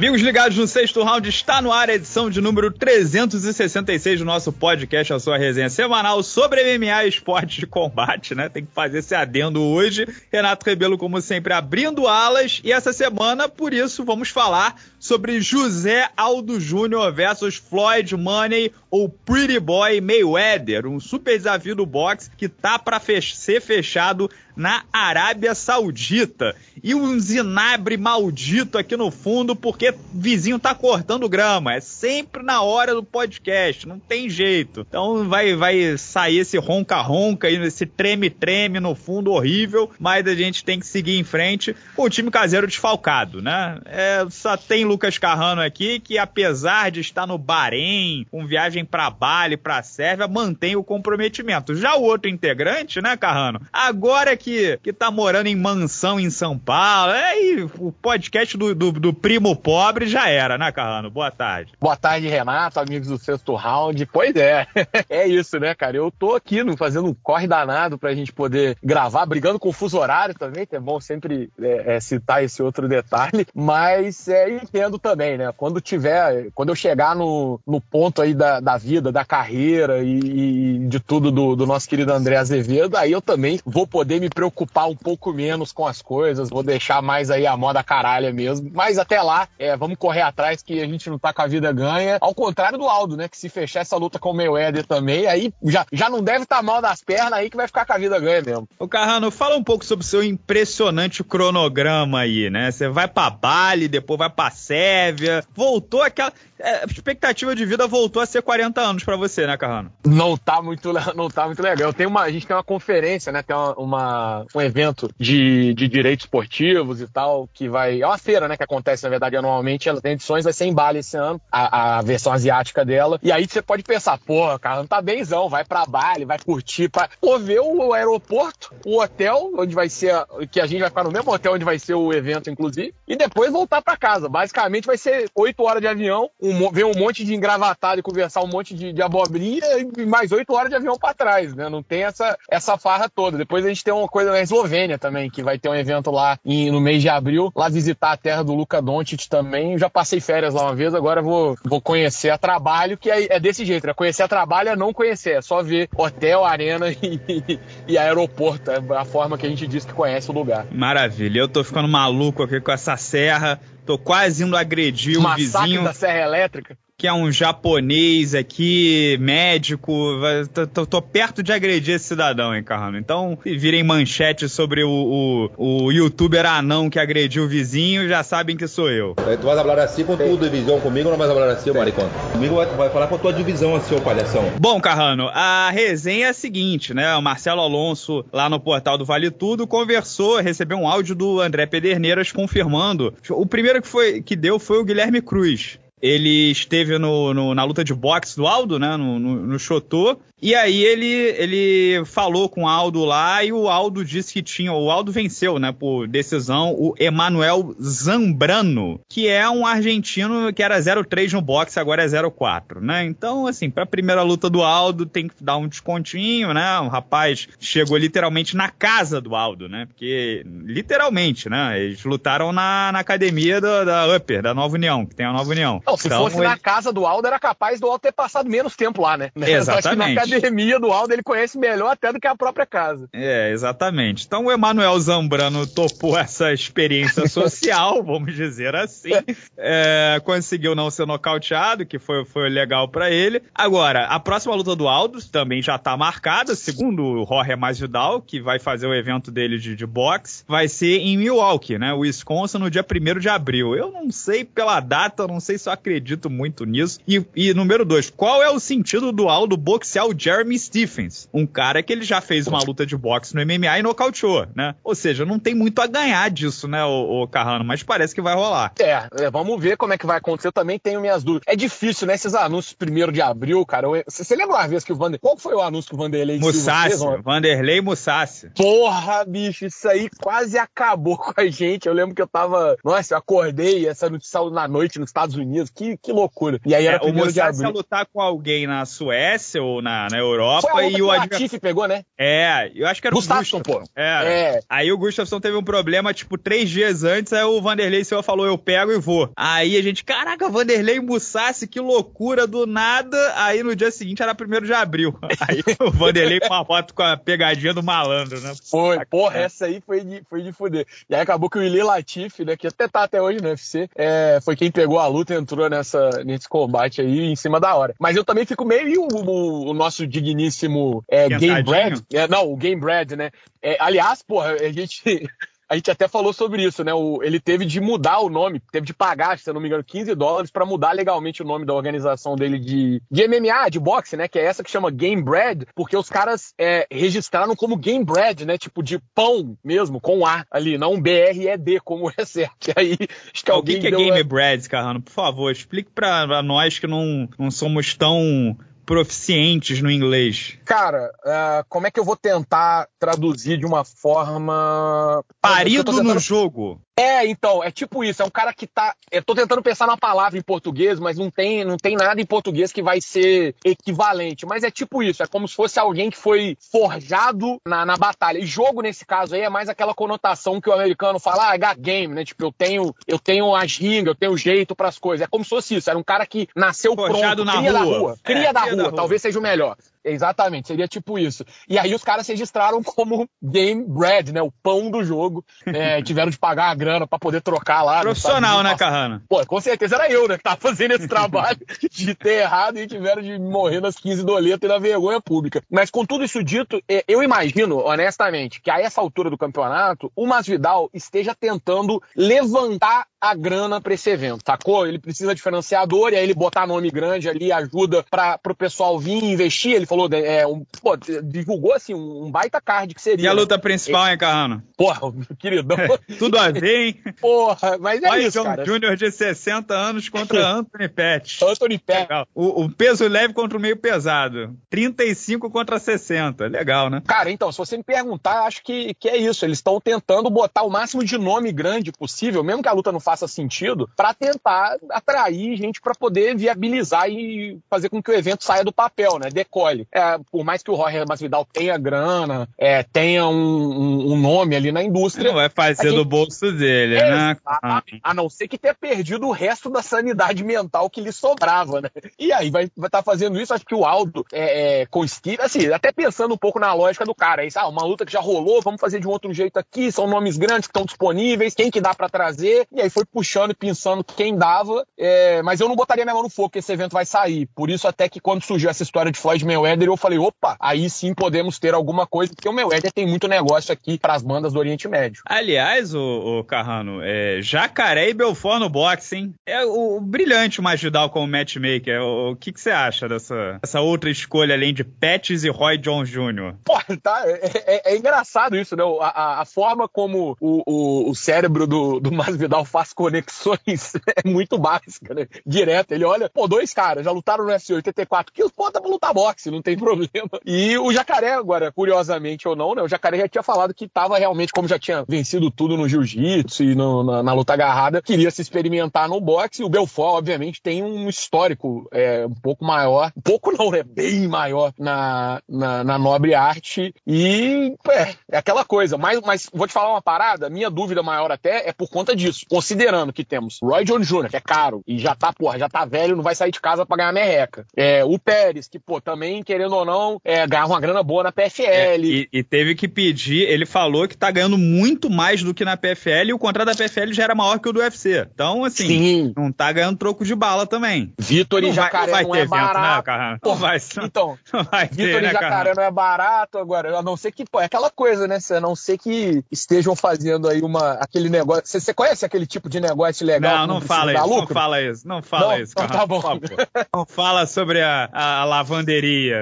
Amigos ligados no sexto round, está no ar a edição de número 366 do nosso podcast, a sua resenha semanal sobre MMA e esporte de combate, né? Tem que fazer esse adendo hoje. Renato Rebelo, como sempre, abrindo alas. E essa semana, por isso, vamos falar sobre José Aldo Júnior versus Floyd Money ou Pretty Boy Mayweather, um super desafio do boxe que tá para ser fechado na Arábia Saudita. E um zinabre maldito aqui no fundo, porque vizinho tá cortando grama. É sempre na hora do podcast, não tem jeito. Então vai, vai sair esse ronca-ronca esse treme-treme no fundo horrível, mas a gente tem que seguir em frente com o time caseiro desfalcado, né? É, só tem Lucas Carrano aqui, que apesar de estar no Bahrein, com viagem para Bali, para Sérvia, mantém o comprometimento. Já o outro integrante, né, Carrano? Agora que, que tá morando em mansão em São Paulo, aí o podcast do, do, do primo pobre já era, né, Carrano? Boa tarde. Boa tarde, Renato, amigos do sexto round. Pois é, é isso, né, cara? Eu tô aqui fazendo um corre danado pra gente poder gravar, brigando com o fuso horário também, que é bom sempre é, é, citar esse outro detalhe, mas é, entendo também, né? Quando tiver, quando eu chegar no, no ponto aí da, da vida, da carreira e, e de tudo do, do nosso querido André Azevedo, aí eu também vou poder me preocupar um pouco menos com as coisas, vou deixar mais aí a moda caralha mesmo. Mas até lá, é, vamos correr atrás que a gente não tá com a vida ganha. Ao contrário do Aldo, né? Que se fechar essa luta com o Mayweather também, aí já, já não deve estar tá mal das pernas aí que vai ficar com a vida ganha mesmo. O Carrano, fala um pouco sobre o seu impressionante cronograma aí, né? Você vai pra Bali, depois vai pra Sérvia, voltou aquela. É, expectativa de vida voltou a ser 40 anos para você, né, Carrano? Não tá muito, não tá muito legal. Eu tenho uma, a gente tem uma conferência, né? Tem uma, uma, um evento de, de direitos esportivos e tal, que vai. É uma feira, né? Que acontece, na verdade, anualmente. Ela tem edições, vai ser em Bali esse ano, a, a versão asiática dela. E aí você pode pensar, porra, Carrano tá benzão, vai pra Bali, vai curtir, pra pô, ver o aeroporto, o hotel, onde vai ser. Que a gente vai ficar no mesmo hotel onde vai ser o evento, inclusive, e depois voltar para casa. Basicamente vai ser oito horas de avião, um, ver um monte de engravatado e conversar um monte de, de abobrinha e mais oito horas de avião para trás, né? Não tem essa, essa farra toda. Depois a gente tem uma coisa na Eslovênia também, que vai ter um evento lá em, no mês de abril, lá visitar a terra do Luca Doncic também. Eu já passei férias lá uma vez, agora vou, vou conhecer a trabalho, que é, é desse jeito, né? Conhecer a trabalho é não conhecer, é só ver hotel, arena e, e aeroporto. É a forma que a gente diz que conhece o lugar. Maravilha. Eu tô ficando maluco aqui com essa serra. Tô quase indo agredir o Massacre vizinho. da Serra Elétrica que é um japonês aqui, médico. Tô, tô, tô, perto de agredir esse cidadão, hein, Carrano? Então, se virem manchete sobre o, o, o youtuber anão que agrediu o vizinho, já sabem que sou eu. Tu vai falar assim com tua divisão comigo ou não vai falar assim, maricão? Comigo vai, vai falar com a tua divisão assim, ô palhação. Bom, Carrano, a resenha é a seguinte, né? O Marcelo Alonso, lá no portal do Vale Tudo, conversou, recebeu um áudio do André Pederneiras confirmando. O primeiro que, foi, que deu foi o Guilherme Cruz ele esteve no, no, na luta de boxe do Aldo, né? No, no, no. E aí ele, ele falou com o Aldo lá e o Aldo disse que tinha. O Aldo venceu, né, por decisão, o Emanuel Zambrano, que é um argentino que era 0,3 no boxe, agora é 0,4, né? Então, assim, pra primeira luta do Aldo tem que dar um descontinho, né? O rapaz chegou literalmente na casa do Aldo, né? Porque, literalmente, né? Eles lutaram na, na academia da Upper, da Nova União, que tem a Nova União. Não, se então, fosse ele... na casa do Aldo, era capaz do Aldo ter passado menos tempo lá, né? Exatamente academia do Aldo ele conhece melhor até do que a própria casa. É, exatamente. Então o Emanuel Zambrano topou essa experiência social, vamos dizer assim. É, conseguiu não ser nocauteado, que foi, foi legal para ele. Agora, a próxima luta do Aldo também já tá marcada, segundo o Jorge Masvidal, que vai fazer o evento dele de, de boxe, vai ser em Milwaukee, né? Wisconsin, no dia 1 de abril. Eu não sei pela data, não sei se eu acredito muito nisso. E, e número dois, qual é o sentido do Aldo boxear o Jeremy Stephens, um cara que ele já fez uma luta de boxe no MMA e nocauteou, né? Ou seja, não tem muito a ganhar disso, né, o, o Carrano, mas parece que vai rolar. É, é, vamos ver como é que vai acontecer. Eu também tenho minhas dúvidas. É difícil, né, esses anúncios primeiro de abril, cara. Você lembra uma vez que o Vander... Qual foi o anúncio que o Vanderlei Mussassi, Vanderlei Mussassi. Porra, bicho, isso aí quase acabou com a gente. Eu lembro que eu tava... Nossa, eu acordei essa notícia na noite nos Estados Unidos. Que, que loucura. E aí era é, o Musashi ia lutar com alguém na Suécia ou na, na Europa Foi a e o Latifi pegou, né? É, eu acho que era Gustafsson, o Gustafsson, pô. É. é. Aí o Gustafsson teve um problema, tipo, três dias antes, aí o Vanderlei Silva falou, eu pego e vou. Aí a gente, caraca, Vanderlei Musashi, que loucura, do nada. Aí no dia seguinte era primeiro de abril. Aí o Vanderlei com a foto com a pegadinha do malandro, né? Foi, porra, essa aí foi de, foi de fuder. E aí acabou que o Ili Latifi, né, que até tá até hoje no UFC, é, foi quem pegou a luta e entrou nessa, nesse combate aí em cima da hora. Mas eu também fico meio o, o, o nosso digníssimo é, Game Brad. É, não, o Game Brad, né? É, aliás, porra, a gente a gente até falou sobre isso, né? O, ele teve de mudar o nome, teve de pagar, se eu não me engano, 15 dólares para mudar legalmente o nome da organização dele de, de MMA, de boxe, né? Que é essa que chama Game Bread, porque os caras é, registraram como Game Bread, né? Tipo de pão mesmo, com A ali, não B-R-E-D, como é certo. E aí, acho que alguém. O que, que é Game Bread, Carrano? Por favor, explique para nós que não, não somos tão proficientes no inglês? Cara, uh, como é que eu vou tentar traduzir de uma forma. Parido tentando... no jogo. É, então, é tipo isso. É um cara que tá. Eu tô tentando pensar na palavra em português, mas não tem, não tem nada em português que vai ser equivalente. Mas é tipo isso. É como se fosse alguém que foi forjado na, na batalha. E jogo, nesse caso aí, é mais aquela conotação que o americano fala, ah, got game, né? Tipo, eu tenho, eu tenho as ringas, eu tenho jeito para as coisas. É como se fosse isso. Era um cara que nasceu forjado pronto, na cria rua. da rua. Cria é, da, cria rua, talvez seja o melhor. Exatamente, seria tipo isso. E aí os caras se registraram como game bread, né? O pão do jogo. É, tiveram de pagar a grana para poder trocar lá. Profissional, né, Carrana? Pô, com certeza era eu, né? Que tava fazendo esse trabalho de ter errado e tiveram de morrer nas 15 doletas e na vergonha pública. Mas com tudo isso dito, é, eu imagino, honestamente, que a essa altura do campeonato, o Masvidal esteja tentando levantar a grana para esse evento, sacou? Ele precisa de financiador e aí ele botar nome grande ali ajuda para o pessoal vir investir. Ele falou, é, um, pô, divulgou assim um baita card que seria. E a luta né? principal, hein, Carrano? Porra, queridão. É, tudo a ver, hein? Porra, mas é Olha isso, John cara. Júnior de 60 anos contra Anthony Pettis. Anthony Pettis. O, o, peso leve contra o meio pesado. 35 contra 60. Legal, né? Cara, então, se você me perguntar, acho que, que é isso. Eles estão tentando botar o máximo de nome grande possível, mesmo que a luta não faça sentido, para tentar atrair gente para poder viabilizar e fazer com que o evento saia do papel, né? Decole. É, por mais que o Roger Masvidal tenha grana, é, tenha um, um, um, nome ali na indústria. Não vai fazer gente... do bolso dele, é, né? A, a, não ser que tenha perdido o resto da sanidade mental que lhe sobrava, né? E aí vai estar tá fazendo isso, acho que o Aldo é, é assim, até pensando um pouco na lógica do cara, isso, ah, uma luta que já rolou, vamos fazer de um outro jeito aqui, são nomes grandes que estão disponíveis, quem que dá para trazer, e aí foi puxando e pensando quem dava, é, mas eu não botaria minha mão no fogo que esse evento vai sair, por isso até que quando surgiu essa história de Floyd Mayweather, eu falei, opa, aí sim podemos ter alguma coisa, porque o Mayweather tem muito negócio aqui para as bandas do Oriente Médio. Aliás, o, o Carrano, é, Jacaré e Belfort no boxe, hein? É o, o brilhante o Magidal como matchmaker. O, o que, que você acha dessa, dessa outra escolha além de Pettis e Roy Jones Jr.? Pô, tá, é, é, é engraçado isso, né? A, a, forma como o, o, o cérebro do, do Masvidal faz conexões é muito básica, né? Direto. Ele olha, pô, dois caras já lutaram no UFC 84 quilos, dá pra lutar boxe, não tem problema. E o Jacaré, agora, curiosamente ou não, né? O Jacaré já tinha falado que tava realmente, como já tinha vencido tudo no jiu-jitsu e no, na, na, luta agarrada, queria se experimentar no boxe. E o Belfort, obviamente, tem um histórico é, um pouco maior, pouco não, né? Bem maior na, na, na nobre arte. E é, é aquela coisa. Mas, mas vou te falar uma parada, minha dúvida maior até é por conta disso. Considerando que temos Roy Jones Jr., que é caro e já tá, porra, já tá velho, não vai sair de casa pra ganhar merreca. É, o Pérez, que, pô, também, querendo ou não, é, ganhava uma grana boa na PFL. É, e, e, teve que pedir, ele falou que tá ganhando muito mais do que na PFL e o contrato da PFL já era maior que o do UFC. Então, assim, Sim. não tá ganhando troco de bala também. Vitor e Jacaré vai, não, vai não é evento, né, barato. Né, Pô, vai, então, Vitor e né, Jacaré não é barato agora, a não ser que, pô, é aquela coisa, né, a não ser que estejam fazendo aí uma, aquele negócio, você, conhece aquele tipo de negócio legal? Não, não, não fala isso, não fala isso, não fala não, isso. Então, tá bom. Não fala sobre a, a, a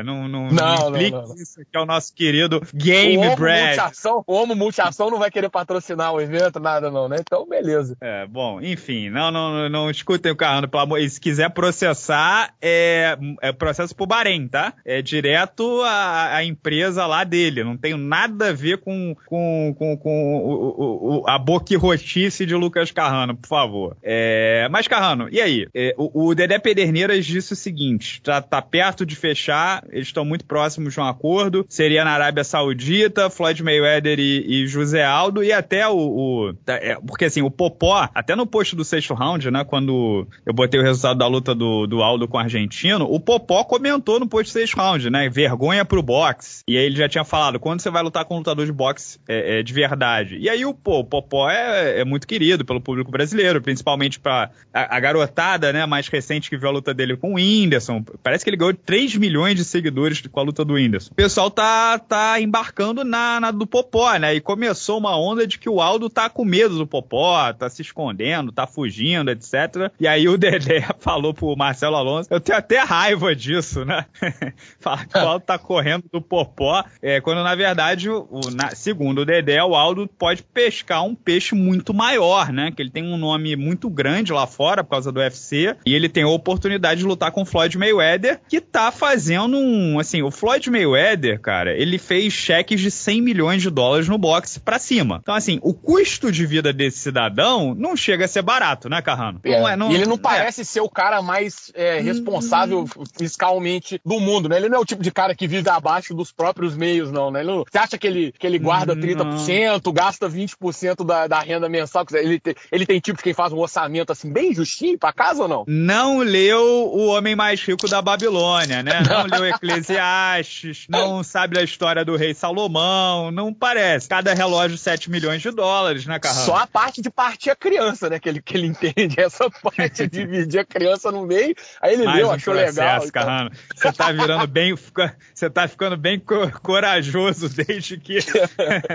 não, não, não, não, não, isso, que é o nosso querido Game o Brad. Multiação, o Homo Multiação não vai querer patrocinar o evento, nada não, né? Então, beleza. É, bom, enfim, não, não, não, escutem o Carrano, pelo amor, se quiser processar, é, é processo pro Bahrein, tá? É direto a, a empresa lá dele, não tem nada a ver com, com, com, com o, o, a boquirrotice de Lucas Carrano Carrano, por favor. É... Mas, Carrano, e aí? É, o, o, Dedé Pederneiras disse o seguinte: tá, tá perto de fechar, eles estão muito próximos de um acordo. Seria na Arábia Saudita, Floyd Mayweather e, e José Aldo, e até o. o é, porque assim, o Popó, até no post do sexto round, né? Quando eu botei o resultado da luta do, do Aldo com o argentino, o Popó comentou no post do sexto round, né? Vergonha pro boxe. E aí ele já tinha falado: quando você vai lutar com um lutador de boxe é, é de verdade? E aí o, pô, o Popó é, é muito querido pelo público brasileiro, principalmente pra a, a, garotada, né, mais recente que viu a luta dele com o Whindersson. Parece que ele ganhou 3 milhões de seguidores com a luta do Whindersson. O pessoal tá, tá embarcando na, na do Popó, né? E começou uma onda de que o Aldo tá com medo do Popó, tá se escondendo, tá fugindo, etc. E aí o Dedé falou pro Marcelo Alonso, eu tenho até raiva disso, né? Falar que o Aldo tá correndo do Popó, é, quando na verdade, o, na, segundo o Dedé, o Aldo pode pescar um peixe muito maior, né? Que ele tem um nome muito grande lá fora por causa do UFC e ele tem a oportunidade de lutar com o Floyd Mayweather, que tá fazendo um, assim, o Floyd Mayweather, cara, ele fez cheques de 100 milhões de dólares no boxe para cima. Então assim, o custo de vida desse cidadão não chega a ser barato, né, Carrano? É. Não é, não, e ele não é. parece ser o cara mais é, responsável hum. fiscalmente do mundo, né? Ele não é o tipo de cara que vive abaixo dos próprios meios, não, né? Não, você acha que ele, que ele guarda 30%, não. gasta 20% da, da renda mensal? Ele, te, ele tem tipo de quem faz um orçamento assim bem justinho pra casa ou não? Não leu O Homem Mais Rico da Babilônia, né? Não leu Eclesiastes, não sabe da história do rei Salomão, não parece. Cada relógio 7 milhões de dólares, né, Carrão? Só a parte de partir a criança, né? Que ele, que ele entende essa parte de dividir a criança no meio. Aí ele Mais leu, um achou processo, legal. Então... Carrano. Você tá virando bem. Você tá ficando bem corajoso desde que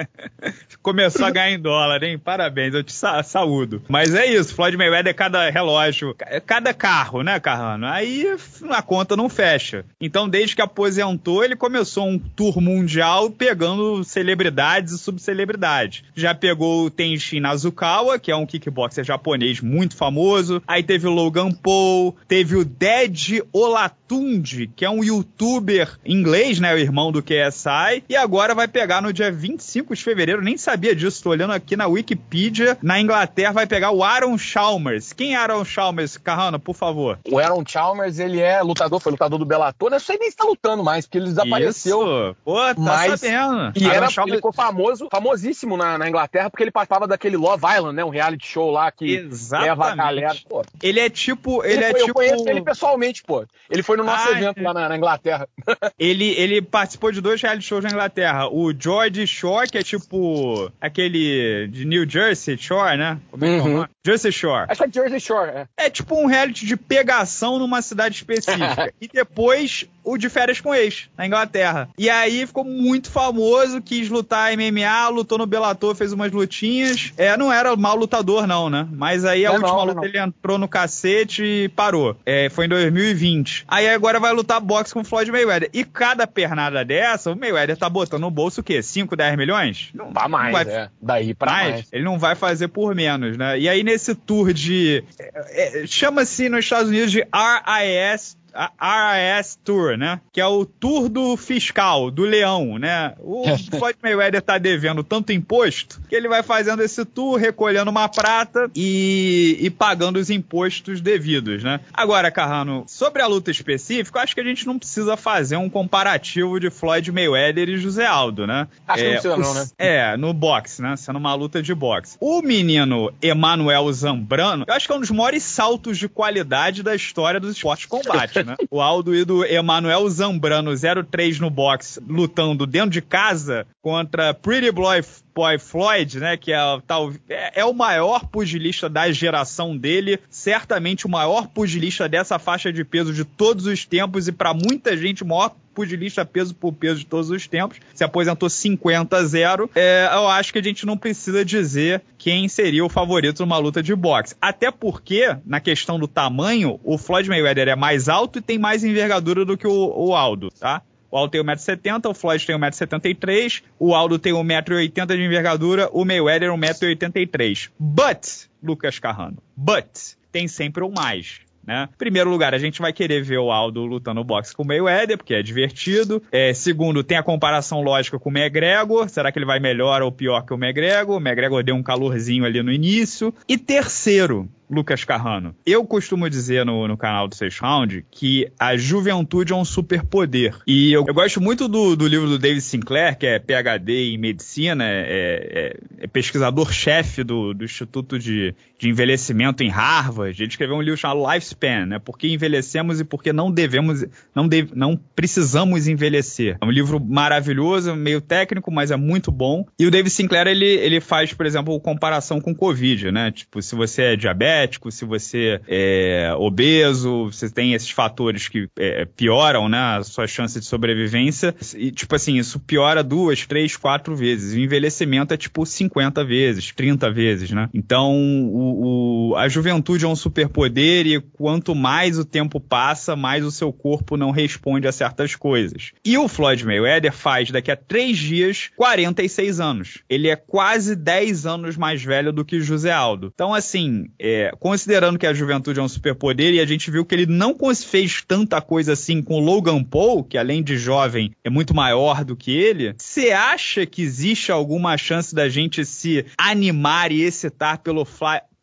começou a ganhar em dólar, hein? Parabéns, eu te sa saúdo. Mas é isso, Floyd Mayweather é cada relógio, cada carro, né, Carrano? Aí a conta não fecha. Então, desde que aposentou, ele começou um tour mundial pegando celebridades e subcelebridades. Já pegou o Tenshin Nazukawa, que é um kickboxer japonês muito famoso. Aí teve o Logan Paul, teve o Dead Olatunde, que é um youtuber inglês, né, o irmão do KSI. E agora vai pegar no dia 25 de fevereiro, nem sabia disso, tô olhando aqui na Wikipedia, na Inglaterra vai pegar o Aaron Chalmers. Quem é Aaron Chalmers, Carrano, por favor? O Aaron Chalmers, ele é lutador, foi lutador do Bellator, não sei nem se tá lutando mais, porque ele desapareceu. Isso. Pô, tá mas... sabendo. E era, Chalmers... ele ficou famoso, famosíssimo na, na, Inglaterra, porque ele participava daquele Love Island, né, um reality show lá que Exatamente. leva a galera. Pô. Ele é tipo... Ele, ele é foi, tipo... Eu conheço ele pessoalmente, pô. Ele foi no nosso ah, evento é. lá na, na Inglaterra. ele, ele participou de dois reality shows na Inglaterra. O George Shore, que é tipo aquele de New Jersey Shore, né? Como é que é o uhum. nome? Jersey Shore. Acho que é Jersey Shore, é. É tipo um reality de pegação numa cidade específica. e depois o de férias com ex, na Inglaterra. E aí ficou muito famoso, quis lutar MMA, lutou no Bellator, fez umas lutinhas. É, não era mal lutador, não, né? Mas aí a não, última não, luta não. ele entrou no cacete e parou. É, foi em 2020. Aí agora vai lutar boxe com o Floyd Mayweather. E cada pernada dessa, o Mayweather tá botando no bolso o quê? 5, 10 milhões? Não vai mais, vai... é. Daí pra mais. mais. Ele não vai fazer por menos, né? E aí nesse tour de... É, é, Chama-se nos Estados Unidos de RIS a RAS Tour, né? Que é o tour do fiscal, do leão, né? O Floyd Mayweather tá devendo tanto imposto que ele vai fazendo esse tour, recolhendo uma prata e, e pagando os impostos devidos, né? Agora, Carrano, sobre a luta específica, acho que a gente não precisa fazer um comparativo de Floyd Mayweather e José Aldo, né? Acho é, que não precisa não, né? É, no boxe, né? Sendo uma luta de boxe. O menino Emanuel Zambrano, eu acho que é um dos maiores saltos de qualidade da história dos esportes de combate né? O Aldo e do Emanuel Zambrano 03 no box, lutando dentro de casa contra Pretty Boy, Boy Floyd, né? Que é, tal, é, é, o maior pugilista da geração dele, certamente o maior pugilista dessa faixa de peso de todos os tempos e para muita gente o maior pugilista peso por peso de todos os tempos, se aposentou 50 a 0. É, eu acho que a gente não precisa dizer quem seria o favorito numa luta de boxe. Até porque, na questão do tamanho, o Floyd Mayweather é mais alto e tem mais envergadura do que o, o Aldo, tá? O Aldo tem 1,70m, o Floyd tem 1,73m, o Aldo tem 1,80m de envergadura, o Mayweather 1,83m. But, Lucas Carrano, but, tem sempre um mais né? Primeiro lugar, a gente vai querer ver o Aldo lutando boxe com o Mayweather, porque é divertido. É, segundo, tem a comparação lógica com o McGregor. Será que ele vai melhor ou pior que o McGregor? O McGregor deu um calorzinho ali no início. E terceiro, Lucas Carrano. Eu costumo dizer no, no canal do Six Round que a juventude é um superpoder. E eu, eu gosto muito do, do, livro do David Sinclair, que é PhD em medicina, é, é, é pesquisador-chefe do, do, Instituto de, de, Envelhecimento em Harvard. Ele escreveu um livro chamado Lifespan, né? Por que envelhecemos e por que não devemos, não, deve, não precisamos envelhecer. É um livro maravilhoso, meio técnico, mas é muito bom. E o David Sinclair, ele, ele faz, por exemplo, comparação com Covid, né? Tipo, se você é diabético, diabético, se você é obeso, você tem esses fatores que é, pioram, né, a sua chance de sobrevivência. E, tipo assim, isso piora duas, três, quatro vezes. O envelhecimento é tipo 50 vezes, 30 vezes, né? Então, o, o, a juventude é um superpoder e quanto mais o tempo passa, mais o seu corpo não responde a certas coisas. E o Floyd Mayweather faz daqui a três dias 46 anos. Ele é quase 10 anos mais velho do que José Aldo. Então, assim, é, considerando que a juventude é um superpoder e a gente viu que ele não fez tanta coisa assim com o Logan Paul, que além de jovem é muito maior do que ele, você acha que existe alguma chance da gente se animar e excitar pelo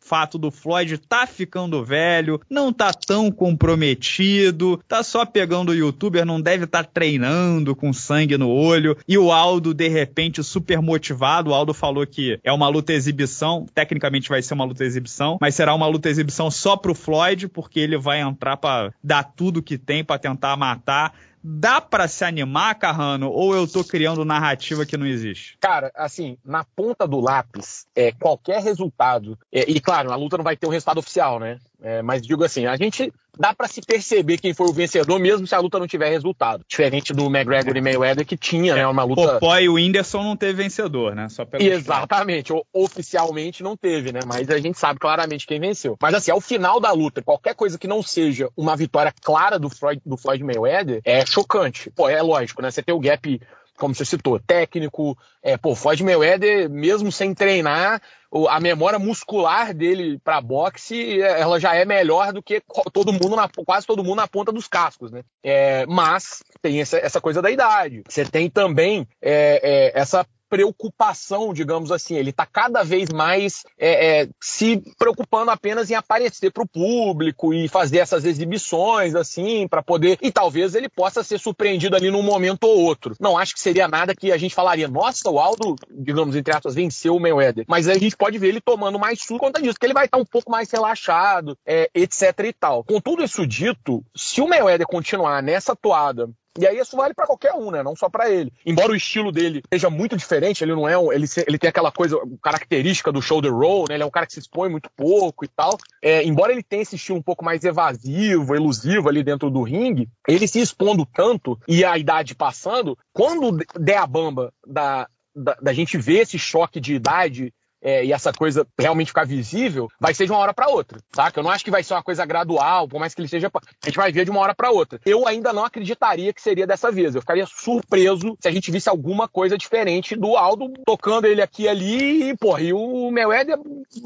fato do Floyd tá ficando velho, não tá tão comprometido, tá só pegando o youtuber, não deve estar tá treinando com sangue no olho. E o Aldo, de repente, super motivado. O Aldo falou que é uma luta exibição, tecnicamente vai ser uma luta exibição, mas será uma luta exibição só pro Floyd, porque ele vai entrar para dar tudo que tem para tentar matar Dá para se animar, Carrano, ou eu tô criando narrativa que não existe? Cara, assim, na ponta do lápis, é, qualquer resultado, é, e claro, a luta não vai ter um resultado oficial, né? É, mas digo assim, a gente dá para se perceber quem foi o vencedor, mesmo se a luta não tiver resultado. Diferente do McGregor e Mayweather, que tinha, né, uma luta... O e o Whindersson não teve vencedor, né? Só pelo Exatamente. Oficialmente não teve, né? Mas a gente sabe claramente quem venceu. Mas assim, ao final da luta, qualquer coisa que não seja uma vitória clara do Floyd, do Floyd Mayweather é chocante. Pô, é lógico, né? Você tem o gap como você citou, técnico. É, pô, Floyd Mayweather, mesmo sem treinar, a memória muscular dele para boxe, ela já é melhor do que todo mundo, na, quase todo mundo na ponta dos cascos, né? É, mas tem essa, essa, coisa da idade. Você tem também é, é essa preocupação, digamos assim. Ele está cada vez mais é, é, se preocupando apenas em aparecer para o público e fazer essas exibições, assim, para poder. E talvez ele possa ser surpreendido ali num momento ou outro. Não acho que seria nada que a gente falaria, nossa, o Aldo, digamos, entre aspas, venceu o Mayweather. Mas a gente pode ver ele tomando mais suco por conta disso, que ele vai estar um pouco mais relaxado, é, etc e tal. Com tudo isso dito, se o Mayweather continuar nessa toada e aí isso vale para qualquer um, né? Não só para ele. Embora o estilo dele seja muito diferente, ele não é um, ele, ele tem aquela coisa característica do shoulder roll, né? Ele é um cara que se expõe muito pouco e tal. É, embora ele tenha esse estilo um pouco mais evasivo, elusivo ali dentro do ringue, ele se expondo tanto e a idade passando, quando der a bamba da, da, da gente ver esse choque de idade é, e essa coisa realmente ficar visível, vai ser de uma hora para outra, saca? Eu não acho que vai ser uma coisa gradual, por mais que ele seja. A gente vai ver de uma hora para outra. Eu ainda não acreditaria que seria dessa vez. Eu ficaria surpreso se a gente visse alguma coisa diferente do Aldo tocando ele aqui e ali e, porra, e o Mayweather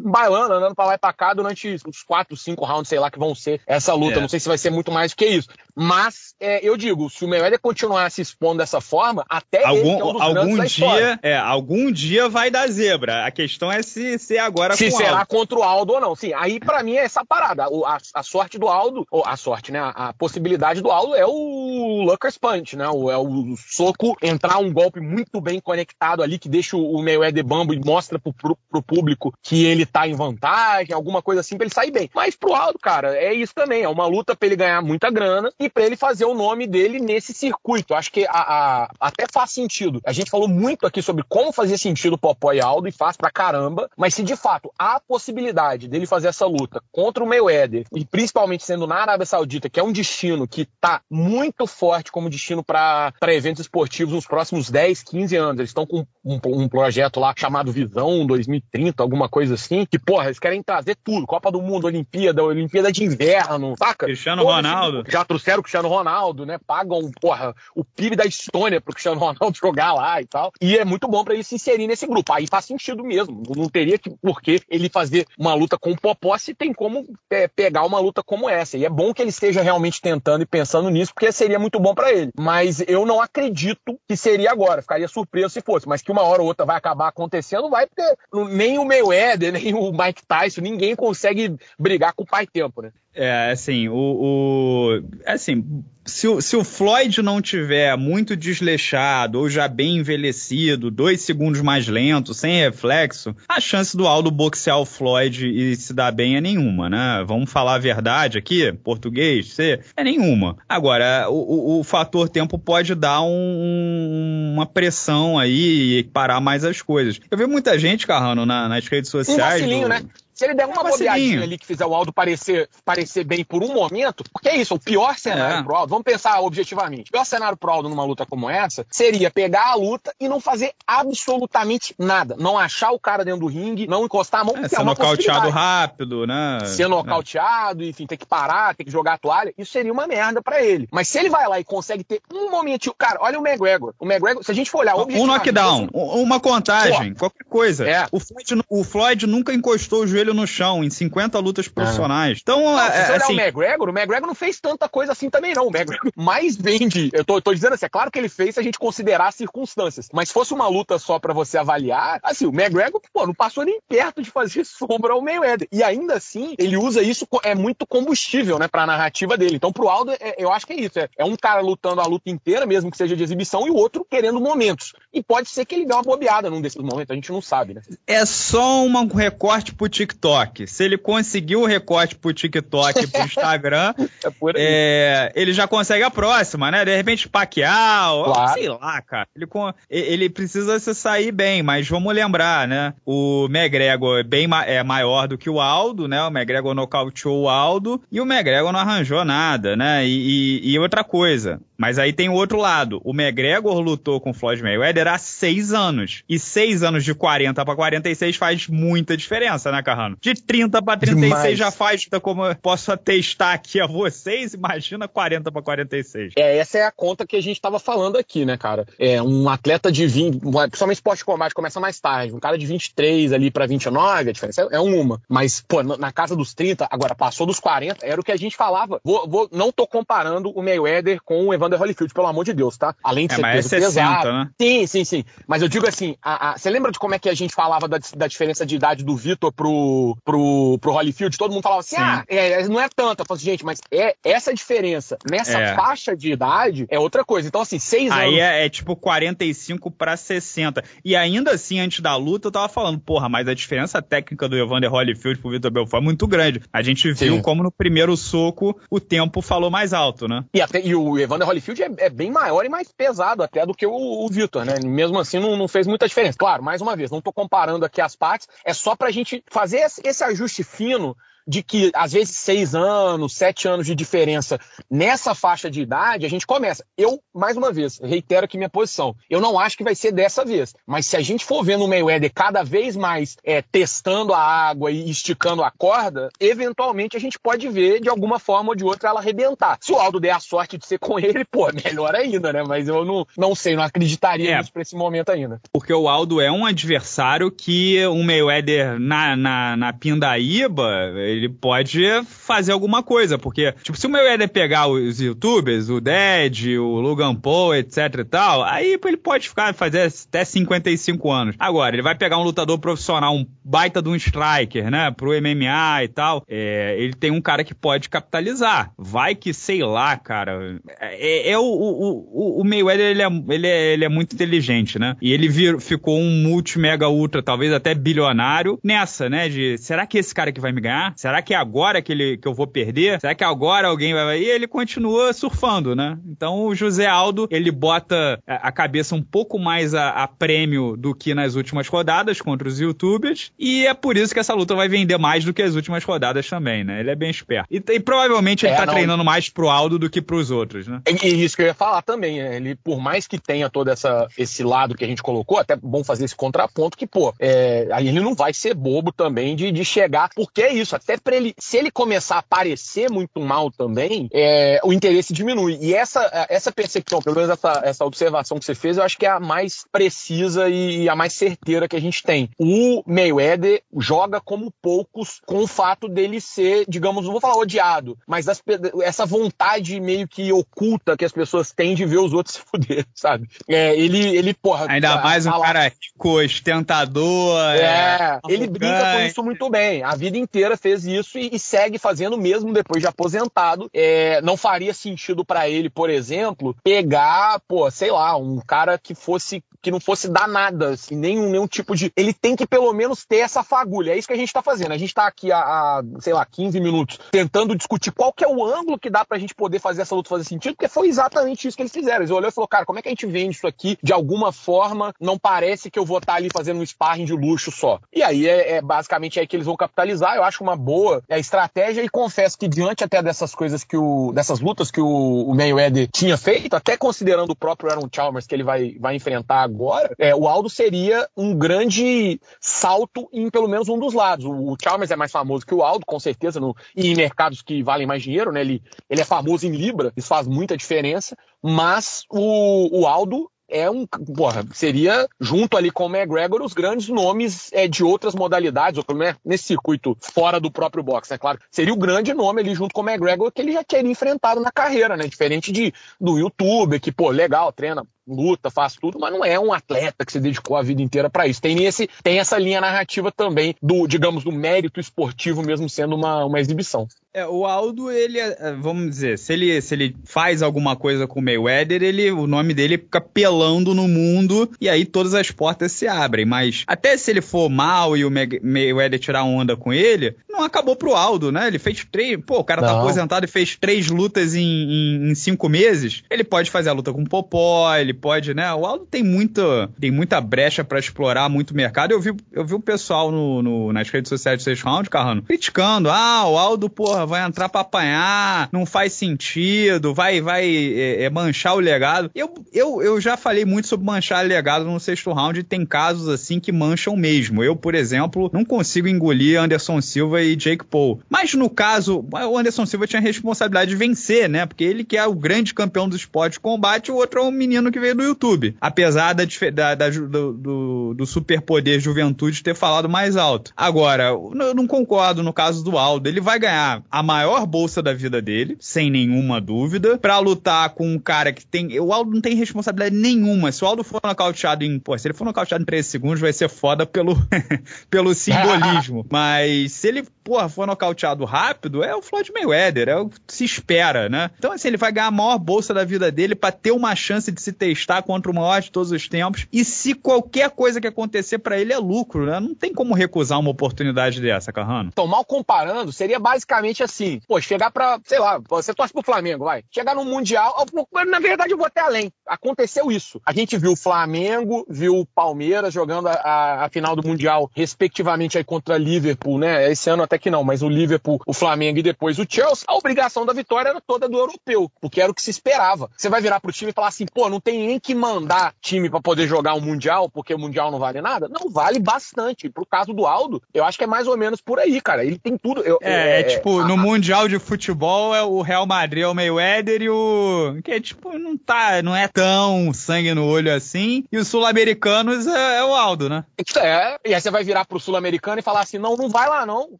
bailando, andando pra lá e pra cá durante os quatro, cinco rounds, sei lá, que vão ser essa luta. É. Não sei se vai ser muito mais do que isso. Mas, é, eu digo, se o Mayweather continuar se expondo dessa forma, até algum, ele, é um algum dia, é, algum dia vai dar zebra. A questão questão é se, se agora se será Aldo. contra o Aldo ou não. Sim, aí para mim é essa parada. A, a, sorte do Aldo, ou a sorte, né? A, a, possibilidade do Aldo é o Lucker's Punch, né? O, é o soco entrar um golpe muito bem conectado ali que deixa o Mayweather bambo e mostra pro, pro, pro público que ele tá em vantagem, alguma coisa assim pra ele sair bem. Mas pro Aldo, cara, é isso também. É uma luta pra ele ganhar muita grana e pra ele fazer o nome dele nesse circuito. Acho que a, até faz sentido. A gente falou muito aqui sobre como fazer sentido Popó e Aldo e faz pra caramba caramba, mas se de fato há a possibilidade dele fazer essa luta contra o Mayweather, e principalmente sendo na Arábia Saudita, que é um destino que tá muito forte como destino para eventos esportivos nos próximos 10, 15 anos. Eles estão com um, um, projeto lá chamado Visão 2030, alguma coisa assim, que, porra, eles querem trazer tudo. Copa do Mundo, Olimpíada, Olimpíada de Inverno, saca? Cristiano Ronaldo. Já trouxeram o Cristiano Ronaldo, né? Pagam, porra, o PIB da Estônia pro Cristiano Ronaldo jogar lá e tal. E é muito bom para ele se inserir nesse grupo. Aí faz sentido mesmo. Não teria que, por que ele fazer uma luta com o Popó se tem como é, pegar uma luta como essa. E é bom que ele esteja realmente tentando e pensando nisso, porque seria muito bom para ele. Mas eu não acredito que seria agora. Ficaria surpreso se fosse. Mas que uma hora ou outra vai acabar acontecendo, vai, porque nem o Mayweather, nem o Mike Tyson, ninguém consegue brigar com o pai tempo, né? É, assim, o. o assim, se o, se o Floyd não tiver muito desleixado ou já bem envelhecido, dois segundos mais lento, sem reflexo, a chance do Aldo boxear o Floyd e se dar bem é nenhuma, né? Vamos falar a verdade aqui, português, ser, é nenhuma. Agora, o, o, o fator tempo pode dar um, uma pressão aí e parar mais as coisas. Eu vi muita gente, Carrano, na, nas redes sociais. Um do... né? Se ele der uma é bobeadinha ali que fizer o Aldo parecer, parecer bem por um momento, porque é isso, o pior cenário é. pro Aldo, vamos pensar objetivamente, o pior cenário pro Aldo numa luta como essa seria pegar a luta e não fazer absolutamente nada. Não achar o cara dentro do ringue, não encostar a mão, é, ser é nocauteado rápido, né? Ser nocauteado, é. enfim, ter que parar, ter que jogar a toalha, isso seria uma merda para ele. Mas se ele vai lá e consegue ter um momentinho, cara, olha o McGregor. O McGregor, se a gente for olhar Um knockdown, uma contagem, pô, qualquer coisa. É. O, Floyd, o Floyd nunca encostou o joelho joelho no chão em 50 lutas profissionais. Então, não, é, se você assim... o McGregor, o McGregor não fez tanta coisa assim também, não. O McGregor mais vende. Eu tô, tô dizendo assim, é claro que ele fez se a gente considerar as circunstâncias. Mas se fosse uma luta só para você avaliar, assim, o McGregor, pô, não passou nem perto de fazer sombra ao Mayweather. E ainda assim, ele usa isso, é muito combustível, né, pra narrativa dele. Então, pro Aldo, é, eu acho que é isso. É, é um cara lutando a luta inteira, mesmo que seja de exibição, e o outro querendo momentos. E pode ser que ele dê uma bobeada num desses momentos, a gente não sabe, né? É só um recorte pro TikTok. Se ele conseguiu o recorte pro TikTok e pro Instagram, é é, ele já consegue a próxima, né? De repente, Pacquiao, claro. sei lá, cara. Ele, ele precisa se sair bem, mas vamos lembrar, né? O McGregor é bem é maior do que o Aldo, né? O McGregor nocauteou o Aldo e o McGregor não arranjou nada, né? E, e, e outra coisa, mas aí tem o outro lado. O McGregor lutou com o Floyd Mayweather há seis anos. E seis anos de 40 para 46 faz muita diferença, né, Carrano? De 30 para 36 Demais. já faz, como eu posso atestar aqui a vocês, imagina 40 para 46. É, essa é a conta que a gente tava falando aqui, né, cara? É, um atleta de 20, principalmente esporte de combate começa mais tarde, um cara de 23 ali para 29, a diferença é, é uma. Mas, pô, na casa dos 30, agora passou dos 40, era o que a gente falava. Vou, vou, não tô comparando o Mayweather com o Evan Evander Holyfield, pelo amor de Deus, tá? Além de é, ser peso é 60, pesado. Né? Sim, sim, sim. Mas eu digo assim, você lembra de como é que a gente falava da, da diferença de idade do Vitor pro, pro, pro Holyfield? Todo mundo falava assim, sim. ah, é, é, não é tanto. Eu falei assim, gente, mas é essa diferença nessa é. faixa de idade é outra coisa. Então, assim, seis Aí anos... Aí é, é, tipo 45 para 60. E ainda assim, antes da luta, eu tava falando, porra, mas a diferença técnica do Evander Holyfield pro Vitor Belfort é muito grande. A gente viu sim. como no primeiro soco o tempo falou mais alto, né? E, até, e o Evander Holyfield é, é, bem maior e mais pesado até do que o, o Vitor, né? Mesmo assim, não, não, fez muita diferença. Claro, mais uma vez, não estou comparando aqui as partes, é só para a gente fazer esse ajuste fino de que, às vezes, seis anos, sete anos de diferença nessa faixa de idade, a gente começa. Eu, mais uma vez, reitero aqui minha posição. Eu não acho que vai ser dessa vez. Mas se a gente for vendo o Mayweather cada vez mais é, testando a água e esticando a corda, eventualmente a gente pode ver, de alguma forma ou de outra, ela arrebentar. Se o Aldo der a sorte de ser com ele, pô, melhor ainda, né? Mas eu não, não sei, não acreditaria é, nisso pra esse momento ainda. Porque o Aldo é um adversário que o Mayweather na, na, na pindaíba ele pode fazer alguma coisa, porque, tipo, se o Mayweather pegar os youtubers, o Dead, o Logan Paul, etc e tal, aí ele pode ficar, fazer até 55 anos. Agora, ele vai pegar um lutador profissional, um baita de um striker, né, pro MMA e tal, é, ele tem um cara que pode capitalizar. Vai que, sei lá, cara, é, é o, o, o, Mayweather, ele é, ele, é, ele é muito inteligente, né, e ele vir, ficou um multi, mega, ultra, talvez até bilionário nessa, né, de será que esse cara que vai me ganhar? Será que é agora que, ele, que eu vou perder? Será que agora alguém vai. E ele continua surfando, né? Então o José Aldo, ele bota a cabeça um pouco mais a, a prêmio do que nas últimas rodadas contra os youtubers. E é por isso que essa luta vai vender mais do que as últimas rodadas também, né? Ele é bem esperto. E, e provavelmente ele é, tá não... treinando mais pro Aldo do que pros outros, né? E, e isso que eu ia falar também, né? Ele, por mais que tenha todo essa, esse lado que a gente colocou, até bom fazer esse contraponto que, pô, é, ele não vai ser bobo também de, de chegar, porque é isso, até até para ele, se ele começar a parecer muito mal também, é, o interesse diminui. E essa, essa percepção, pelo menos essa, essa observação que você fez, eu acho que é a mais precisa e a mais certeira que a gente tem. O Mayweather joga como poucos com o fato dele ser, digamos, não vou falar odiado, mas das, essa vontade meio que oculta que as pessoas têm de ver os outros se fuder, sabe? É, ele, ele, porra. Ainda mais um cara rico, ostentador. É, é ele brinca com isso muito bem. A vida inteira fez isso e, e segue fazendo mesmo depois de aposentado. É, não faria sentido para ele, por exemplo, pegar, pô, sei lá, um cara que fosse que não fosse dar nada, assim, nenhum, nenhum tipo de. Ele tem que pelo menos ter essa fagulha. É isso que a gente tá fazendo. A gente tá aqui há, há sei lá, 15 minutos tentando discutir qual que é o ângulo que dá pra gente poder fazer essa luta fazer sentido, porque foi exatamente isso que eles fizeram. Eles olhou e falou, cara, como é que a gente vende isso aqui de alguma forma? Não parece que eu vou estar tá ali fazendo um sparring de luxo só. E aí é, é basicamente aí que eles vão capitalizar. Eu acho uma boa é, estratégia e confesso que diante até dessas coisas que o. dessas lutas que o, o Mayweather tinha feito, até considerando o próprio Aaron Chalmers que ele vai, vai enfrentar agora, é, o Aldo seria um grande salto em pelo menos um dos lados. O, Chalmers é mais famoso que o Aldo, com certeza, no, e em mercados que valem mais dinheiro, né? Ele, ele é famoso em Libra, isso faz muita diferença, mas o, o Aldo é um. Porra, seria, junto ali com o McGregor, os grandes nomes é, de outras modalidades, ou menos nesse circuito fora do próprio boxe, né? Claro, seria o grande nome ali junto com o McGregor que ele já teria enfrentado na carreira, né? Diferente de, do YouTube, que, pô, legal, treina luta, faz tudo, mas não é um atleta que se dedicou a vida inteira para isso. Tem, esse, tem essa linha narrativa também do, digamos, do mérito esportivo, mesmo sendo uma, uma exibição. É, o Aldo, ele, é, é, vamos dizer, se ele, se ele faz alguma coisa com o Mayweather, ele, o nome dele fica pelando no mundo e aí todas as portas se abrem. Mas até se ele for mal e o Mayweather tirar onda com ele, não acabou pro Aldo, né? Ele fez três. Pô, o cara tá não. tá aposentado e fez três lutas em, em, em, cinco meses. Ele pode fazer a luta com o Popó, ele pode, né? O Aldo tem muita, tem muita brecha para explorar, muito mercado. Eu vi, eu vi o pessoal no, no nas redes sociais do Six Round, Carrano, criticando. Ah, o Aldo, porra, vai entrar pra apanhar, não faz sentido, vai, vai é, é, manchar o legado. Eu, eu, eu já falei muito sobre manchar o legado no sexto round e tem casos assim que mancham mesmo. Eu, por exemplo, não consigo engolir Anderson Silva e Jake Paul. Mas no caso, o Anderson Silva tinha a responsabilidade de vencer, né? Porque ele que é o grande campeão do esporte de combate, o outro é um menino que veio do YouTube. Apesar da, da, da do, do, do superpoder juventude ter falado mais alto. Agora, eu não concordo no caso do Aldo. Ele vai ganhar a maior bolsa da vida dele, sem nenhuma dúvida, para lutar com um cara que tem. O Aldo não tem responsabilidade nenhuma. Se o Aldo for nocauteado em. Pô, se ele for nocauteado em 13 segundos, vai ser foda pelo, pelo simbolismo. Mas se ele porra, for nocauteado rápido, é o Floyd Mayweather, é o que se espera, né? Então, assim, ele vai ganhar a maior bolsa da vida dele para ter uma chance de se testar contra o maior de todos os tempos. E se qualquer coisa que acontecer para ele é lucro, né? Não tem como recusar uma oportunidade dessa, Carrano. Então, mal comparando, seria basicamente assim: pô, chegar pra, sei lá, você torce pro Flamengo, vai. Chegar no Mundial, na verdade eu vou até além. Aconteceu isso. A gente viu o Flamengo, viu o Palmeiras jogando a, a, a final do Mundial, respectivamente, aí contra Liverpool, né? Esse ano até até que não, mas o Liverpool, o Flamengo e depois o Chelsea, a obrigação da vitória era toda do europeu, porque era o que se esperava. Você vai virar pro time e falar assim, pô, não tem nem que mandar time para poder jogar o um Mundial, porque o Mundial não vale nada? Não, vale bastante. Pro caso do Aldo, eu acho que é mais ou menos por aí, cara. Ele tem tudo. Eu, é, é, é, tipo, no Mundial de Futebol é o Real Madrid, é o Mayweather e o. Que é tipo, não tá, não é tão sangue no olho assim. E os sul-americanos é, é, o Aldo, né? É, e aí você vai virar pro sul-americano e falar assim: não, não vai lá, não.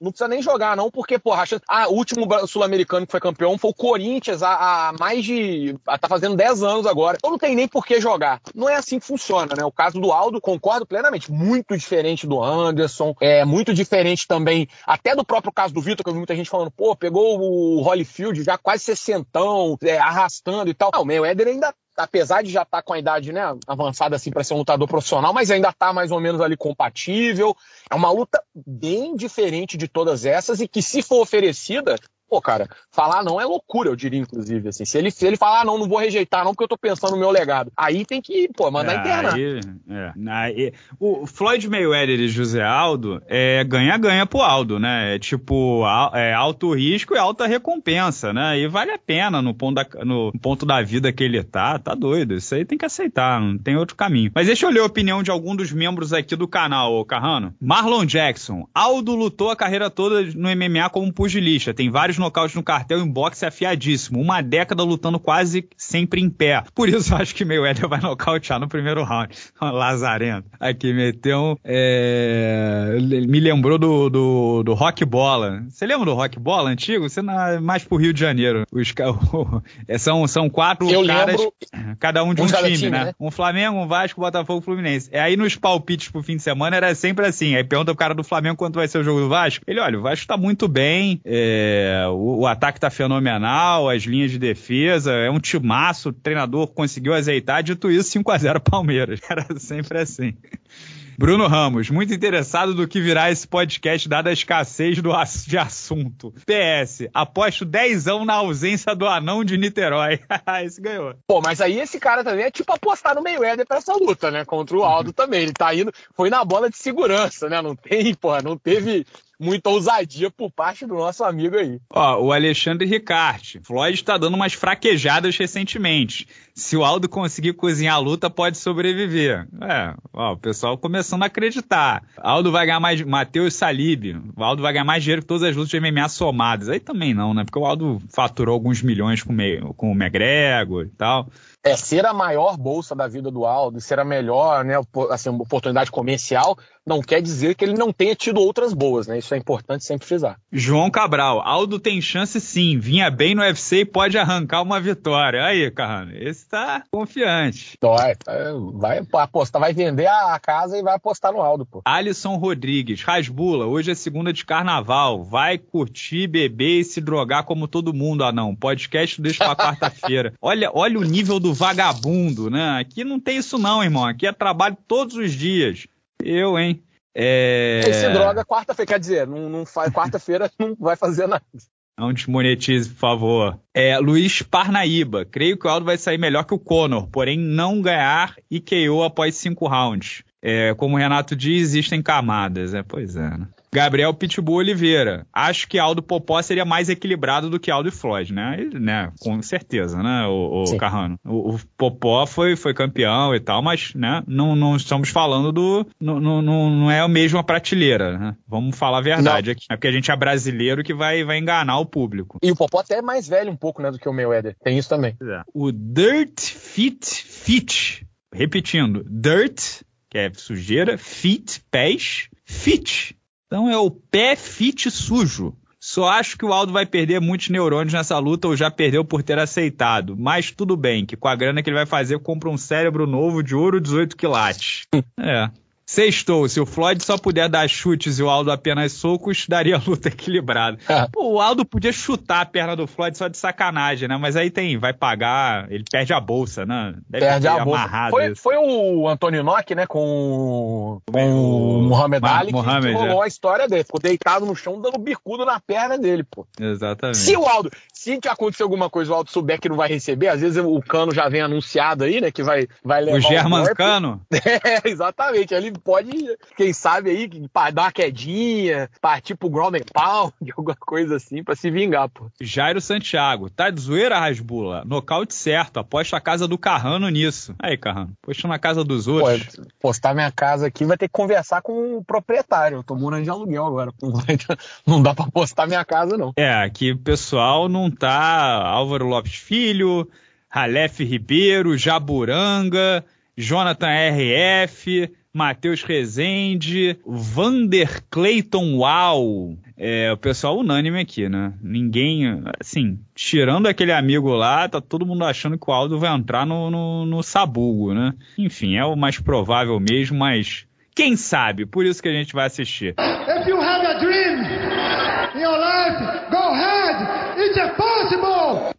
Não precisa precisa nem jogar, não, porque, porra, ah, o último sul-americano que foi campeão foi o Corinthians há, há mais de. tá fazendo 10 anos agora. Então não tem nem por que jogar. Não é assim que funciona, né? O caso do Aldo, concordo plenamente. Muito diferente do Anderson, é muito diferente também, até do próprio caso do Vitor, que eu vi muita gente falando, pô, pegou o Holyfield já quase sessentão, é, arrastando e tal. Não, o Mayweather ainda apesar de já estar tá com a idade né, avançada assim para ser um lutador profissional, mas ainda está mais ou menos ali compatível. É uma luta bem diferente de todas essas e que, se for oferecida, pô, cara, falar não é loucura, eu diria, inclusive, assim. Se ele, se ele falar, ah, não, não vou rejeitar, não, porque eu tô pensando no meu legado. Aí tem que, pô, mandar é, internar. Aí, é. Aí, o Floyd Mayweather e José Aldo é ganha-ganha pro Aldo, né? É tipo, é alto risco e alta recompensa, né? E vale a pena no ponto da, no ponto da vida que ele tá, tá doido. Isso aí tem que aceitar, não tem outro caminho. Mas deixa eu ler a opinião de algum dos membros aqui do canal, ô Carrano. Marlon Jackson. Aldo lutou a carreira toda no MMA como pugilista. Tem vários nocautes no cartel em boxe afiadíssimo. Uma década lutando quase sempre em pé. Por isso acho que Mayweather vai nocautear no primeiro round. Lazarento. Aqui, meteu um, é... Me lembrou do, do, do Rock Bola. Você lembra do Rock Bola antigo? Você não é mais pro Rio de Janeiro. Os, é, são, são quatro eu caras, lembro... cada um de um, um time, time né? né? Um Flamengo, um Vasco, Botafogo, Fluminense. É aí nos palpites pro fim de semana era sempre assim. Aí pergunta pro cara do Flamengo quanto vai ser o jogo do Vasco. Ele, olha, o Vasco tá muito bem, é, o, o, ataque tá fenomenal, as linhas de defesa, é um timaço, o treinador conseguiu azeitar, dito isso, 5 a 0 Palmeiras. Era sempre assim. Bruno Ramos, muito interessado do que virá esse podcast, dada a escassez do, de assunto. PS, aposto 10 na ausência do anão de Niterói. esse ganhou. Pô, mas aí esse cara também é tipo apostar no Mayweather pra essa luta, né? Contra o Aldo também. Ele tá indo, foi na bola de segurança, né? Não tem, pô, não teve muita ousadia por parte do nosso amigo aí. Ó, o Alexandre Ricarte. Floyd está dando umas fraquejadas recentemente. Se o Aldo conseguir cozinhar a luta, pode sobreviver. É, ó, o pessoal começando a acreditar. Aldo vai ganhar mais. Matheus Salib. O Aldo vai ganhar mais dinheiro que todas as lutas de MMA somadas. Aí também não, né? Porque o Aldo faturou alguns milhões com, o, com o McGregor e tal é ser a maior bolsa da vida do Aldo, ser a melhor, né, assim, oportunidade comercial, não quer dizer que ele não tenha tido outras boas, né? Isso é importante sempre frisar. João Cabral, Aldo tem chance sim, vinha bem no UFC e pode arrancar uma vitória. Aí, Carrano, esse tá confiante. Vai, vai apostar, vai vender a casa e vai apostar no Aldo, pô. Alisson Rodrigues, Rasbula, hoje é segunda de carnaval, vai curtir, beber e se drogar como todo mundo, ah não, podcast deixa pra quarta-feira. Olha, olha o nível do vagabundo, né? Aqui não tem isso não, irmão. Aqui é trabalho todos os dias. Eu, hein? É... Esse droga quarta-feira, quer dizer, não, não faz quarta-feira não vai fazer nada. Não desmonetize, por favor. É, Luiz Parnaíba. Creio que o Aldo vai sair melhor que o Conor, porém não ganhar e KO após cinco rounds. É, como o Renato diz, existem camadas. É, pois é, né? Gabriel Pitbull Oliveira. Acho que Aldo Popó seria mais equilibrado do que Aldo e Floyd, né? E, né? Com certeza, né, o, o Carrano? O, o, Popó foi, foi campeão e tal, mas né, não, não estamos falando do. Não, não, não é a mesma prateleira, né? Vamos falar a verdade não. aqui. É porque a gente é brasileiro que vai, vai enganar o público. E o Popó até é mais velho um pouco, né, do que o Mayweather. Tem isso também. É. O Dirt Fit Fit. Repetindo, Dirt, que é sujeira, Fit, pés, Fit então é o pé fit sujo. Só acho que o Aldo vai perder muitos neurônios nessa luta ou já perdeu por ter aceitado. Mas tudo bem, que com a grana que ele vai fazer, compra um cérebro novo de ouro 18 quilates. é. Sextou, se o Floyd só puder dar chutes e o Aldo apenas socos, daria luta equilibrada. É. Pô, o Aldo podia chutar a perna do Floyd só de sacanagem, né? Mas aí tem, vai pagar, ele perde a bolsa, né? Deve perde a bolsa. Foi, foi, o Antônio Nock, né, com, com o Muhammad Ali, Mohamed, que rolou é. a história dele. Ficou deitado no chão, dando bicudo na perna dele, pô. Exatamente. Se o Aldo, se acontecer alguma coisa o Aldo souber que não vai receber, às vezes o Cano já vem anunciado aí, né, que vai, vai levar o German Cano? É, exatamente. Ele pode, quem sabe aí, dar uma quedinha, partir pro ground and pound, alguma coisa assim, pra se vingar, pô. Jairo Santiago, tá de zoeira, Rasbula? Nocaute certo, aposta a casa do Carrano nisso. Aí, Carrano, posta na casa dos outros. Pô, postar minha casa aqui vai ter que conversar com o proprietário. Eu tô morando de aluguel agora. Não dá pra postar minha casa, não. É, aqui o pessoal não tá. Álvaro Lopes Filho, Ralef Ribeiro, Jaburanga, Jonathan RF, Matheus Rezende, Vander Clayton Uau. É, o pessoal unânime aqui, né? Ninguém, assim, tirando aquele amigo lá, tá todo mundo achando que o Aldo vai entrar no, no, no sabugo, né? Enfim, é o mais provável mesmo, mas quem sabe? Por isso que a gente vai assistir. If you have a dream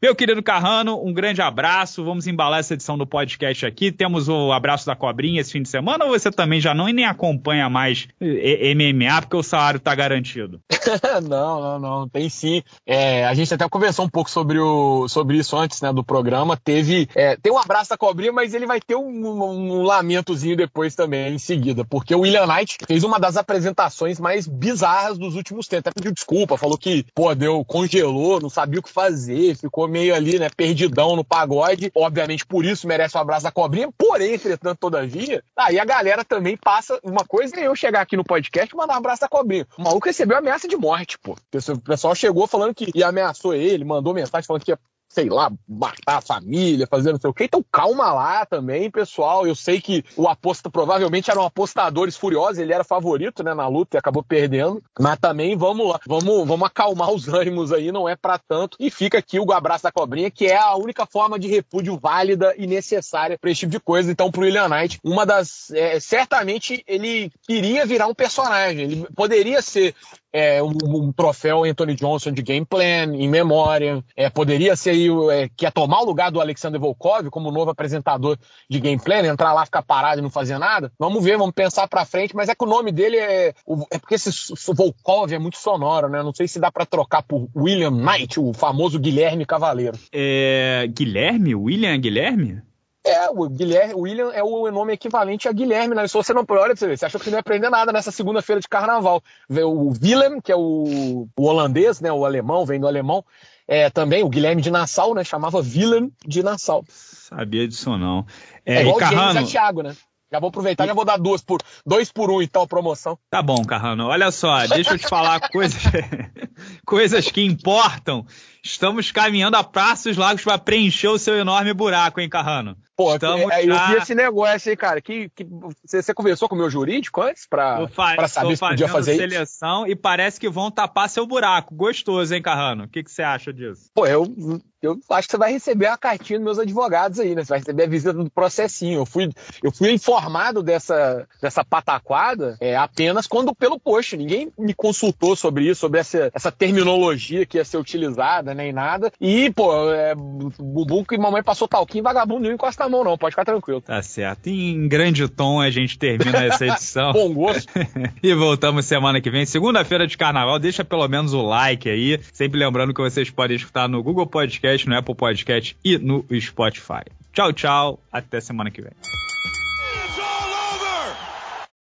Meu querido Carrano, um grande abraço. Vamos embalar essa edição do podcast aqui. Temos o abraço da cobrinha esse fim de semana ou você também já não e nem acompanha mais MMA porque o salário tá garantido? não, não, não. Tem sim. É, a gente até conversou um pouco sobre, o, sobre isso antes né, do programa. Teve. É, tem um abraço da cobrinha, mas ele vai ter um, um, um lamentozinho depois também, em seguida. Porque o William Knight fez uma das apresentações mais bizarras dos últimos tempos. Até pediu desculpa, falou que, pô, deu, congelou, não sabia o que fazer, ficou meio ali, né, perdidão no pagode. Obviamente, por isso merece o um abraço da cobrinha. Porém, entretanto, todavia, aí a galera também passa. Uma coisa é eu chegar aqui no podcast e mandar um abraço da cobrinha. O maluco recebeu ameaça de morte, pô. O pessoal chegou falando que e ameaçou ele, mandou mensagem falando que ia sei lá, matar a família, fazer não sei o quê. Então calma lá também, pessoal. Eu sei que o aposta provavelmente eram apostadores furiosos, ele era favorito, né, na luta e acabou perdendo. Mas também vamos lá, vamos, vamos acalmar os ânimos aí, não é para tanto. E fica aqui o abraço da cobrinha, que é a única forma de repúdio válida e necessária para esse tipo de coisa. Então, pro William Knight, uma das. É, certamente ele queria virar um personagem. Ele poderia ser é, um, um, troféu Anthony Johnson de game plan, em memória. É, poderia ser aí, é, que ia tomar o lugar do Alexander Volkov como novo apresentador de game plan, entrar lá, ficar parado e não fazer nada. Vamos ver, vamos pensar pra frente, mas é que o nome dele é. É porque esse Volkov é muito sonoro, né? Não sei se dá para trocar por William Knight, o famoso Guilherme Cavaleiro. É. Guilherme? William Guilherme? É, o Guilherme, William é o nome equivalente a Guilherme, né? Se você não olha pra você ver, você achou que não ia aprender nada nessa segunda-feira de carnaval. O Willem, que é o, o, holandês, né? O alemão, vem do alemão. É, também o Guilherme de Nassau, né? Chamava Willem de Nassau. Sabia disso não. É, é igual Carrano... o James Thiago, né? Já vou aproveitar, e... já vou dar duas por dois por um, então, promoção. Tá bom, Carrano. Olha só, deixa eu te falar coisas, coisas que importam. Estamos caminhando a passos largos para preencher o seu enorme buraco, hein, Carrano? Pô, Estamos é, eu vi esse negócio aí, cara. Que, que, você, você conversou com o meu jurídico antes pra, pra saber se podia fazer seleção isso? e parece que vão tapar seu buraco. Gostoso, hein, Carrano? O que, que você acha disso? Pô, eu, eu acho que você vai receber a cartinha dos meus advogados aí, né? Você vai receber a visita do processinho. Eu fui, eu fui informado dessa, dessa pataquada é, apenas quando pelo post. Ninguém me consultou sobre isso, sobre essa, essa terminologia que ia ser utilizada, nem nada. E, pô, é, bumbum que mamãe passou talquinho, vagabundo nenhum encosta mão, não. Pode ficar tranquilo. Tá certo. Em grande tom a gente termina essa edição. Bom gosto. e voltamos semana que vem, segunda-feira de carnaval. Deixa pelo menos o like aí. Sempre lembrando que vocês podem escutar no Google Podcast, no Apple Podcast e no Spotify. Tchau, tchau. Até semana que vem.